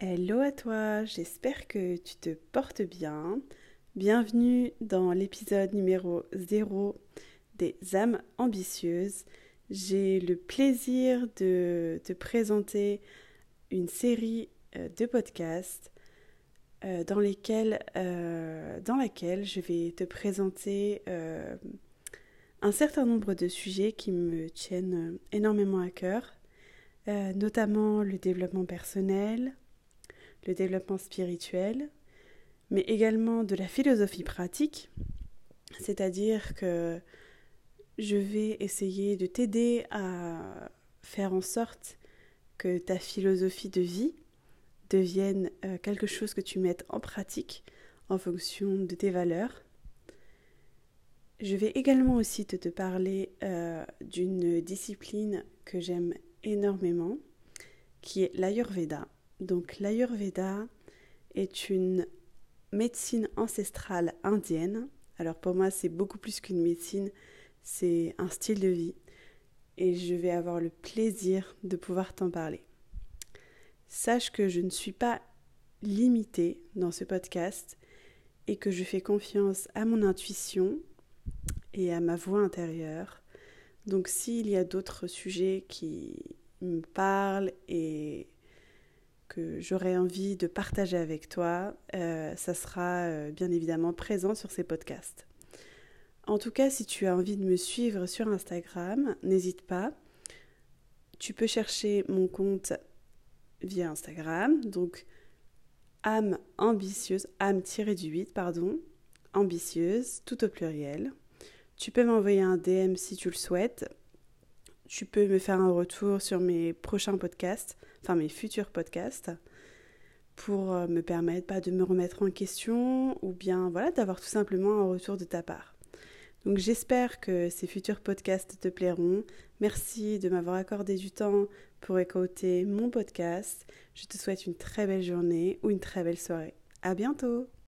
Hello à toi, j'espère que tu te portes bien. Bienvenue dans l'épisode numéro 0 des âmes ambitieuses. J'ai le plaisir de te présenter une série euh, de podcasts euh, dans, lesquels, euh, dans laquelle je vais te présenter un certain nombre de sujets qui me tiennent énormément à cœur, notamment le développement personnel, le développement spirituel, mais également de la philosophie pratique, c'est-à-dire que je vais essayer de t'aider à faire en sorte que ta philosophie de vie devienne euh, quelque chose que tu mettes en pratique en fonction de tes valeurs. Je vais également aussi te, parler euh, d'une discipline que j'aime énormément, qui est l'Ayurveda. Donc l'Ayurveda est une médecine ancestrale indienne. Alors pour moi, c'est beaucoup plus qu'une médecine, c'est un style de vie. Et je vais avoir le plaisir de pouvoir t'en parler. Sache que je ne suis pas limitée dans ce podcast et que je fais confiance à mon intuition et à ma voix intérieure. Donc s'il y a d'autres sujets qui me parlent et que j'aurais envie de partager avec toi, euh, ça sera euh, bien évidemment présent sur ces podcasts. En tout cas, si tu as envie de me suivre sur Instagram, n'hésite pas. Tu peux chercher mon compte via Instagram, donc âme ambitieuse, âme-du-8, pardon, ambitieuse, tout au pluriel. Tu peux m'envoyer un DM si tu le souhaites. Tu peux me faire un retour sur mes prochains podcasts enfin mes futurs podcasts, pour euh, me permettre pas de me remettre en question ou bien voilà d'avoir tout simplement un retour de ta part. Donc j'espère que ces futurs podcasts te plairont. Merci de m'avoir accordé du temps pour écouter mon podcast. Je te souhaite une très belle journée ou une très belle soirée. À bientôt!